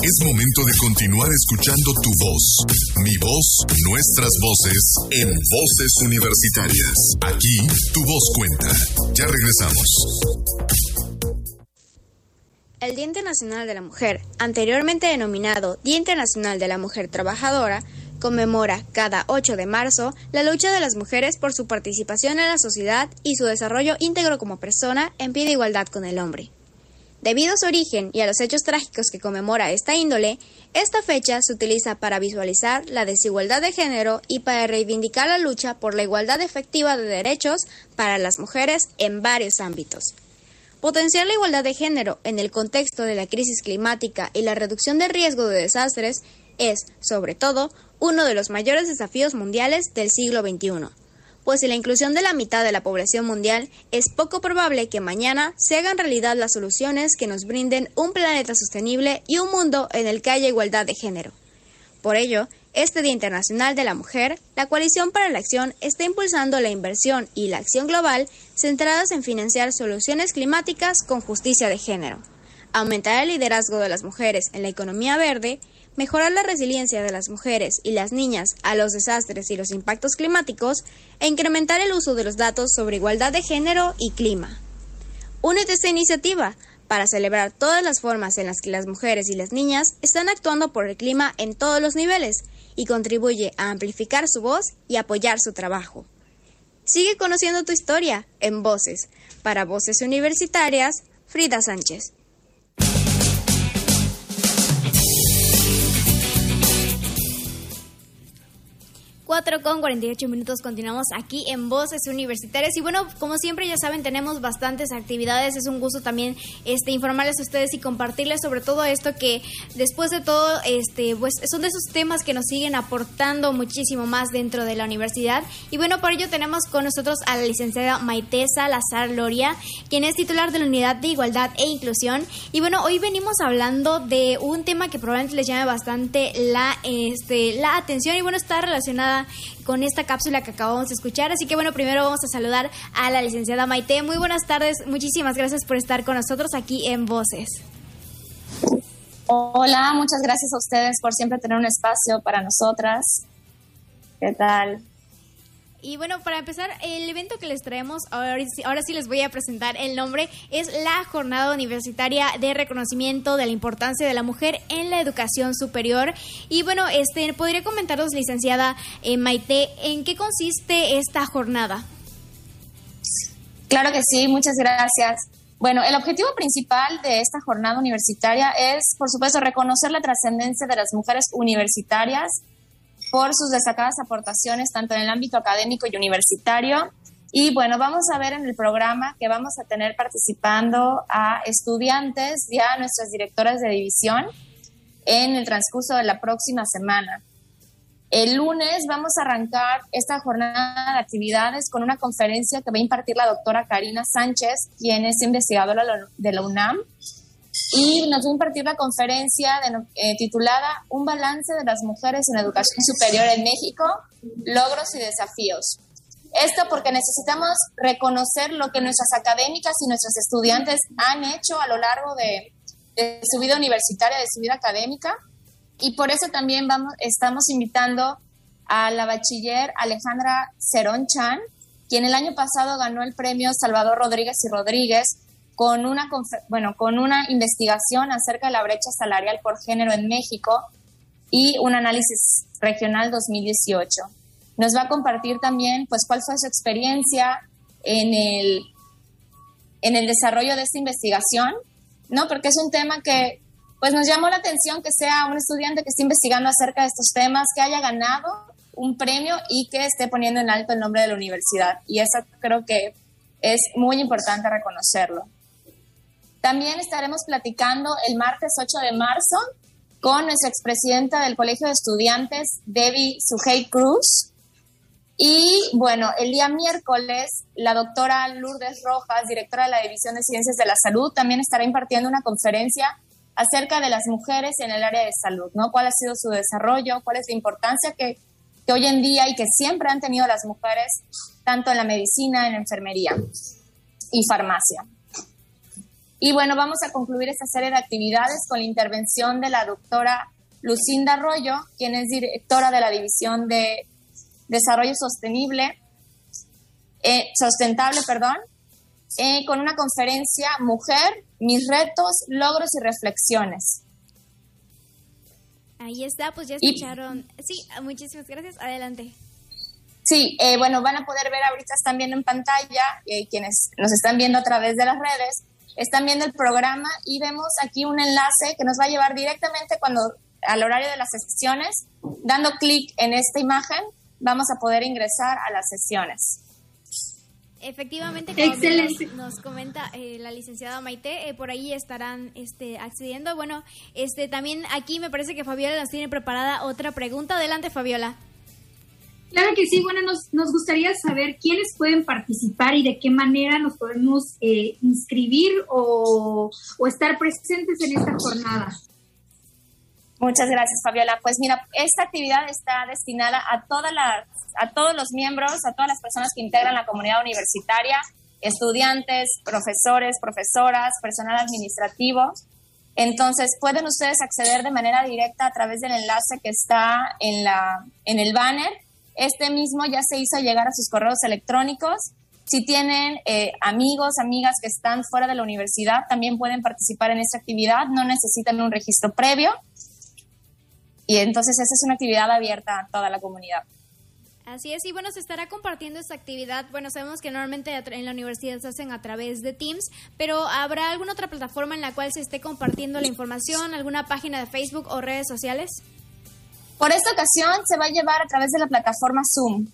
Es momento de continuar escuchando tu voz, mi voz, nuestras voces en Voces Universitarias. Aquí tu voz cuenta. Ya regresamos. El Día Internacional de la Mujer, anteriormente denominado Día Internacional de la Mujer Trabajadora, conmemora cada 8 de marzo la lucha de las mujeres por su participación en la sociedad y su desarrollo íntegro como persona en pie de igualdad con el hombre. Debido a su origen y a los hechos trágicos que conmemora esta índole, esta fecha se utiliza para visualizar la desigualdad de género y para reivindicar la lucha por la igualdad efectiva de derechos para las mujeres en varios ámbitos. Potenciar la igualdad de género en el contexto de la crisis climática y la reducción del riesgo de desastres es, sobre todo, uno de los mayores desafíos mundiales del siglo XXI. Pues si la inclusión de la mitad de la población mundial, es poco probable que mañana se hagan realidad las soluciones que nos brinden un planeta sostenible y un mundo en el que haya igualdad de género. Por ello, este Día Internacional de la Mujer, la Coalición para la Acción está impulsando la inversión y la acción global centradas en financiar soluciones climáticas con justicia de género, aumentar el liderazgo de las mujeres en la economía verde, mejorar la resiliencia de las mujeres y las niñas a los desastres y los impactos climáticos e incrementar el uso de los datos sobre igualdad de género y clima. Únete a esta iniciativa para celebrar todas las formas en las que las mujeres y las niñas están actuando por el clima en todos los niveles y contribuye a amplificar su voz y apoyar su trabajo. Sigue conociendo tu historia en Voces. Para Voces Universitarias, Frida Sánchez. 4 con 48 minutos continuamos aquí en Voces Universitarias. Y bueno, como siempre ya saben, tenemos bastantes actividades, es un gusto también este informarles a ustedes y compartirles sobre todo esto que después de todo este pues son de esos temas que nos siguen aportando muchísimo más dentro de la universidad. Y bueno, por ello tenemos con nosotros a la licenciada Maite Salazar Loria, quien es titular de la Unidad de Igualdad e Inclusión. Y bueno, hoy venimos hablando de un tema que probablemente les llame bastante la este la atención y bueno, está relacionada con esta cápsula que acabamos de escuchar. Así que bueno, primero vamos a saludar a la licenciada Maite. Muy buenas tardes, muchísimas gracias por estar con nosotros aquí en Voces. Hola, muchas gracias a ustedes por siempre tener un espacio para nosotras. ¿Qué tal? Y bueno, para empezar, el evento que les traemos, ahora, sí les voy a presentar el nombre, es la Jornada Universitaria de Reconocimiento de la Importancia de la Mujer en la Educación Superior. Y bueno, este, ¿podría comentaros, licenciada eh, Maite, en qué consiste esta jornada? Claro que sí, muchas gracias. Bueno, el objetivo principal de esta jornada universitaria es, por supuesto, reconocer la trascendencia de las mujeres universitarias por sus destacadas aportaciones tanto en el ámbito académico y universitario. Y bueno, vamos a ver en el programa que vamos a tener participando a estudiantes y a nuestras directoras de división en el transcurso de la próxima semana. El lunes vamos a arrancar esta jornada de actividades con una conferencia que va a impartir la doctora Karina Sánchez, quien es investigadora de la UNAM y nos va a impartir la conferencia eh, titulada Un balance de las mujeres en educación superior en México, logros y desafíos. Esto porque necesitamos reconocer lo que nuestras académicas y nuestros estudiantes han hecho a lo largo de, su vida universitaria, de su vida académica, y por eso también vamos, estamos invitando a la bachiller Alejandra Cerón Chan, quien el año pasado ganó el premio Salvador Rodríguez y Rodríguez con una, bueno, con una investigación acerca de la brecha salarial por género en México y un análisis regional 2018. Nos va a compartir también pues, cuál fue su experiencia en el, en el desarrollo de esta investigación, ¿no? porque es un tema que pues, nos llamó la atención que sea un estudiante que esté investigando acerca de estos temas, que haya ganado un premio y que esté poniendo en alto el nombre de la universidad. Y eso creo que es muy importante reconocerlo. También estaremos platicando el martes 8 de marzo con nuestra expresidenta del Colegio de Estudiantes, Debbie Sujei Cruz. Y bueno, el día miércoles, la doctora Lourdes Rojas, directora de la División de Ciencias de la Salud, también estará impartiendo una conferencia acerca de las mujeres en el área de salud, ¿no? ¿Cuál ha sido su desarrollo? ¿Cuál es la importancia que, que hoy en día y que siempre han tenido las mujeres, tanto en la medicina, en enfermería y farmacia? Y bueno, vamos a concluir esta serie de actividades con la intervención de la doctora Lucinda Arroyo, quien es directora de la División de Desarrollo Sostenible, eh, Sustentable, perdón, eh, con una conferencia Mujer, mis retos, logros y reflexiones. Ahí está, pues ya escucharon. sí, muchísimas gracias. Adelante. Sí, eh, bueno, van a poder ver ahorita, están viendo en pantalla, quienes nos están viendo a través de las redes, están viendo el programa y vemos aquí un enlace que nos va a llevar directamente cuando al horario de las sesiones, dando clic en esta imagen, vamos a poder ingresar a las sesiones. Efectivamente, como nos, comenta eh, la licenciada Maite, eh, por ahí estarán este, accediendo. Bueno, este también aquí me parece que Fabiola nos tiene preparada otra pregunta. Adelante, Fabiola. Claro que sí, bueno, nos, nos gustaría saber quiénes pueden participar y de qué manera nos podemos eh, inscribir o, estar presentes en esta jornada. Muchas gracias, Fabiola. Pues mira, esta actividad está destinada a, todas las, a todos los miembros, a todas las personas que integran la comunidad universitaria, estudiantes, profesores, profesoras, personal administrativo. Entonces, pueden ustedes acceder de manera directa a través del enlace que está en, la, en el banner este mismo ya se hizo llegar a sus correos electrónicos. Si tienen eh, amigos, amigas que están fuera de la universidad, también pueden participar en esta actividad. No necesitan un registro previo. Y entonces esa es una actividad abierta a toda la comunidad. Así es, y bueno, se estará compartiendo esta actividad. Bueno, sabemos que normalmente en la universidad se hacen a través de Teams, pero ¿habrá alguna otra plataforma en la cual se esté compartiendo la información, alguna página de Facebook o redes sociales? Por esta ocasión se va a llevar a través de la plataforma Zoom.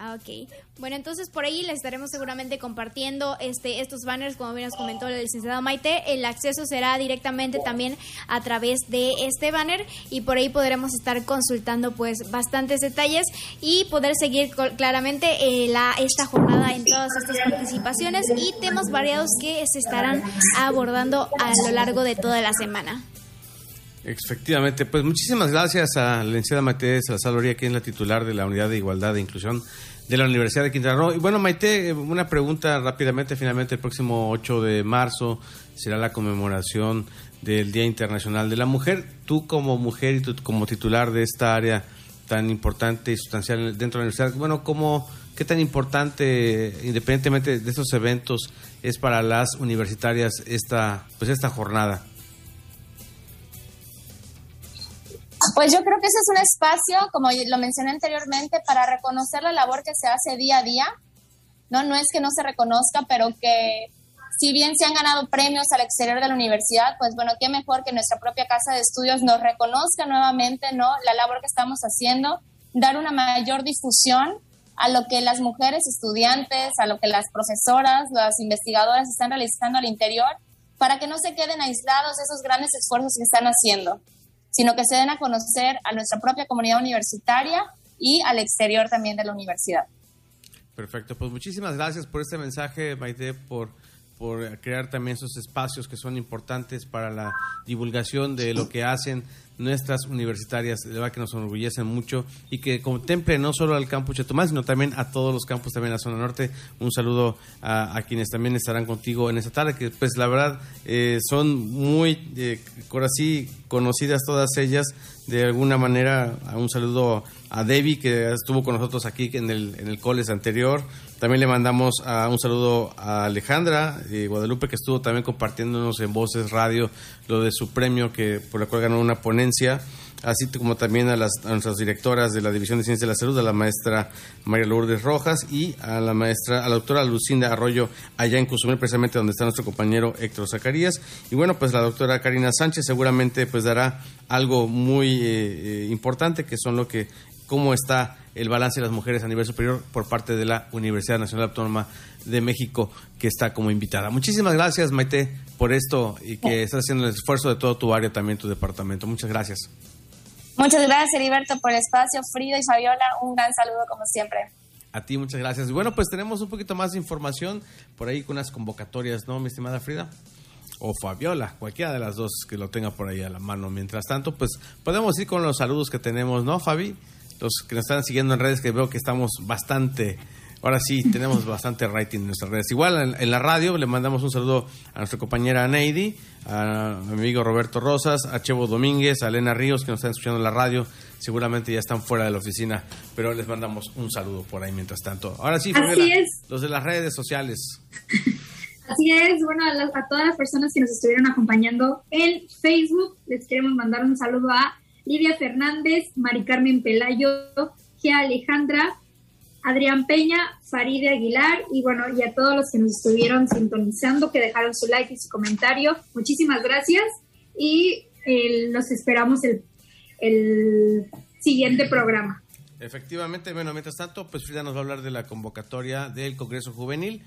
Ah, ok. Bueno, entonces por ahí les estaremos seguramente compartiendo este estos banners, como bien nos comentó el licenciado Maite. El acceso será directamente también a través de este banner y por ahí podremos estar consultando pues bastantes detalles y poder seguir claramente eh, la, esta jornada en todas estas participaciones y temas variados que se estarán abordando a lo largo de toda la semana. Efectivamente, pues muchísimas gracias a la licenciada Maite Salazar que es la titular de la Unidad de Igualdad e Inclusión de la Universidad de Quintana Roo. Y bueno, Maite, una pregunta rápidamente. Finalmente, el próximo 8 de marzo será la conmemoración del Día Internacional de la Mujer. Tú como mujer y tú como titular de esta área tan importante y sustancial dentro de la universidad, bueno, ¿cómo, ¿qué tan importante, independientemente de estos eventos, es para las universitarias esta, pues esta jornada? Pues yo creo que ese es un espacio, como lo mencioné anteriormente, para reconocer la labor que se hace día a día. No, no es que no se reconozca, pero que si bien se han ganado premios al exterior de la universidad, pues bueno, qué mejor que nuestra propia casa de estudios nos reconozca nuevamente, ¿no? La labor que estamos haciendo, dar una mayor difusión a lo que las mujeres estudiantes, a lo que las profesoras, las investigadoras están realizando al interior, para que no se queden aislados esos grandes esfuerzos que están haciendo sino que se den a conocer a nuestra propia comunidad universitaria y al exterior también de la universidad. Perfecto, pues muchísimas gracias por este mensaje, Maite, por, por crear también esos espacios que son importantes para la divulgación de lo que hacen nuestras universitarias, de verdad que nos enorgullecen mucho y que contemplen no solo al campus Chetumal, sino también a todos los campus también la zona norte. Un saludo a, quienes también estarán contigo en esta tarde, que pues la verdad eh, son muy, eh, así, conocidas todas ellas. De alguna manera, un saludo a Debbie, que estuvo con nosotros aquí en el, en el coles anterior. También le mandamos a, un saludo a Alejandra eh, Guadalupe, que estuvo también compartiéndonos en Voces Radio lo de su premio, que por la cual ganó una ponencia así como también a, las, nuestras directoras de la División de Ciencias de la Salud, a la maestra María Lourdes Rojas y a la maestra, a la doctora Lucinda Arroyo, allá en Cozumel, precisamente donde está nuestro compañero Héctor Zacarías. Y bueno, pues la doctora Karina Sánchez seguramente pues dará algo muy eh, eh, importante, que son lo que, cómo está el balance de las mujeres a nivel superior por parte de la Universidad Nacional Autónoma de México, que está como invitada. Muchísimas gracias, Maite, por esto y que estás haciendo el esfuerzo de todo tu área, también tu departamento. Muchas gracias. Muchas gracias, Heriberto, por el espacio. Frida y Fabiola, un gran saludo como siempre. A ti, muchas gracias. Bueno, pues tenemos un poquito más de información por ahí con unas convocatorias, ¿no, mi estimada Frida? O Fabiola, cualquiera de las dos que lo tenga por ahí a la mano. Mientras tanto, pues podemos ir con los saludos que tenemos, ¿no, Fabi? Los que nos están siguiendo en redes, que veo que estamos bastante Ahora sí, tenemos bastante rating en nuestras redes. Igual en, la radio le mandamos un saludo a nuestra compañera Neidi, a mi amigo Roberto Rosas, a Chevo Domínguez, a Elena Ríos que nos están escuchando en la radio. Seguramente ya están fuera de la oficina, pero les mandamos un saludo por ahí mientras tanto. Ahora sí, los de las redes sociales. Así es, bueno, a, a, todas las personas que nos estuvieron acompañando en Facebook, les queremos mandar un saludo a Lidia Fernández, Mari Carmen Pelayo, Gia Alejandra, Adrián Peña, Faride Aguilar y bueno, y a todos los que nos estuvieron sintonizando, que dejaron su like y su comentario. Muchísimas gracias y eh, los esperamos el, siguiente programa. Efectivamente, bueno, mientras tanto, pues Frida nos va a hablar de la convocatoria del Congreso Juvenil.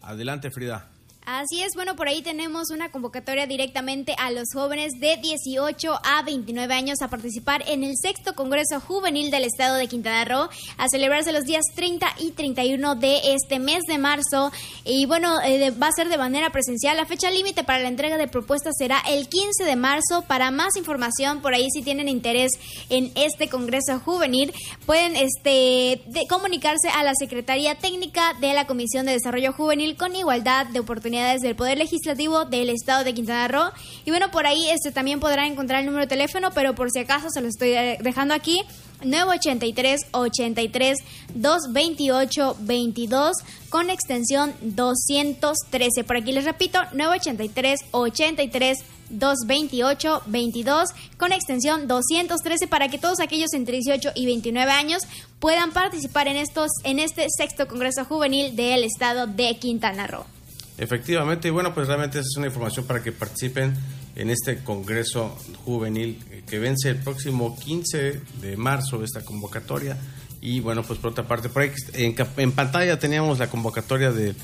Adelante, Frida. Así es, bueno, por ahí tenemos una convocatoria directamente a los jóvenes de 18 a 29 años a participar en el sexto Congreso Juvenil del Estado de Quintana Roo, a celebrarse los días 30 y 31 de este mes de marzo. Y bueno, eh, va a ser de manera presencial. La fecha límite para la entrega de propuestas será el 15 de marzo. Para más información, por ahí si tienen interés en este Congreso Juvenil, pueden este, comunicarse a la Secretaría Técnica de la Comisión de Desarrollo Juvenil con Igualdad de Oportunidades del Poder Legislativo del Estado de Quintana Roo. Y bueno, por ahí este también podrán encontrar el número de teléfono, pero por si acaso se lo estoy dejando aquí. 983 83 228 22 con extensión 213. Por aquí les repito, 983 83 228 22 con extensión 213 para que todos aquellos entre 18 y 29 años puedan participar en estos en este sexto Congreso Juvenil del estado de Quintana Roo. Efectivamente, y bueno, pues realmente esa es una información para que participen en este Congreso Juvenil que vence el próximo 15 de marzo esta convocatoria. Y bueno, pues por otra parte, por ahí en, pantalla teníamos la convocatoria del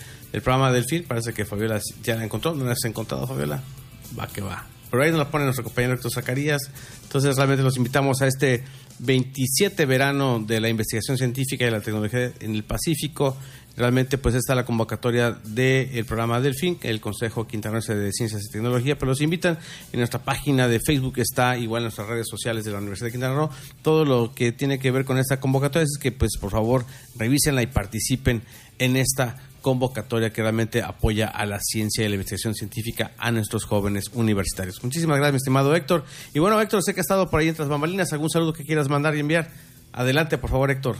programa del FIL. Parece que Fabiola ya la encontró. ¿No la has encontrado, Fabiola? Va que va. Pero ahí nos la pone nuestro compañero Héctor Zacarías. Entonces realmente los invitamos a este 27 verano de la investigación científica y la tecnología en el Pacífico. Realmente, pues está la convocatoria del programa Delfín, el Consejo Quintanarroense de Ciencias y Tecnología, pero los invitan en nuestra página de Facebook, está igual en nuestras redes sociales de la Universidad de Quintana Roo. Todo lo que tiene que ver con esta convocatoria es que, pues, por favor, revísenla y participen en esta convocatoria que realmente apoya a la ciencia y la investigación científica a nuestros jóvenes universitarios. Muchísimas gracias, mi estimado Héctor. Y bueno, Héctor, sé que ha estado por ahí entre las bambalinas. ¿Algún saludo que quieras mandar y enviar? Adelante, por favor, Héctor.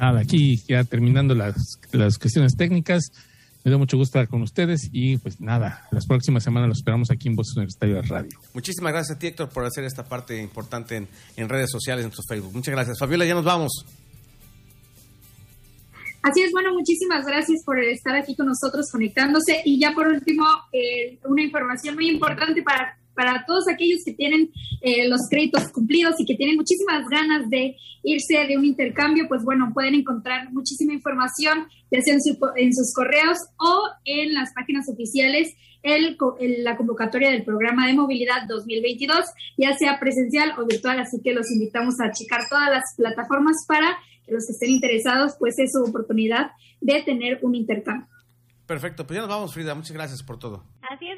Nada, aquí ya terminando las, las cuestiones técnicas. Me da mucho gusto estar con ustedes y pues nada, las próximas semanas los esperamos aquí en Voces Universitario de Radio. Muchísimas gracias a ti, Héctor, por hacer esta parte importante en, en redes sociales, en tu Facebook. Muchas gracias. Fabiola, ya nos vamos. Así es, bueno, muchísimas gracias por estar aquí con nosotros conectándose. Y ya por último, eh, una información muy importante para, para todos aquellos que tienen eh, los créditos cumplidos y que tienen muchísimas ganas de irse de un intercambio, pues bueno, pueden encontrar muchísima información, ya sea en, sus correos o en las páginas oficiales el, la convocatoria del programa de movilidad 2022, ya sea presencial o virtual, así que los invitamos a checar todas las plataformas para los que estén interesados, pues es su oportunidad de tener un intercambio. Perfecto, pues ya nos vamos, Frida. Muchas gracias por todo. Así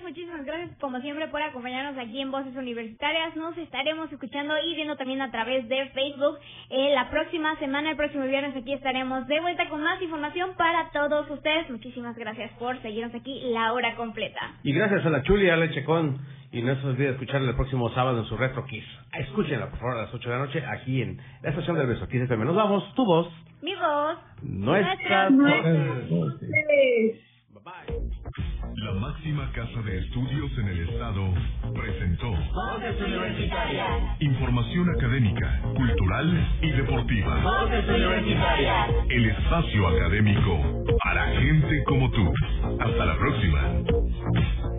gracias como siempre por acompañarnos aquí en Voces Universitarias. Nos estaremos escuchando y viendo también a través de Facebook. Eh, la próxima semana, el próximo viernes, aquí estaremos de vuelta con más información para todos ustedes. Muchísimas gracias por seguirnos aquí la hora completa. Y gracias a la Chuli, a la Checón. Y no se olvide escucharla el próximo sábado en su Retro Kiss. Escúchenla, por favor, a las 8 de la noche aquí en la estación del Beso Kiss FM. Nos vamos, tu voz. Mi voz. Nuestra voz. La máxima casa de estudios en el estado presentó Información académica, cultural y deportiva. El espacio académico para gente como tú. Hasta la próxima.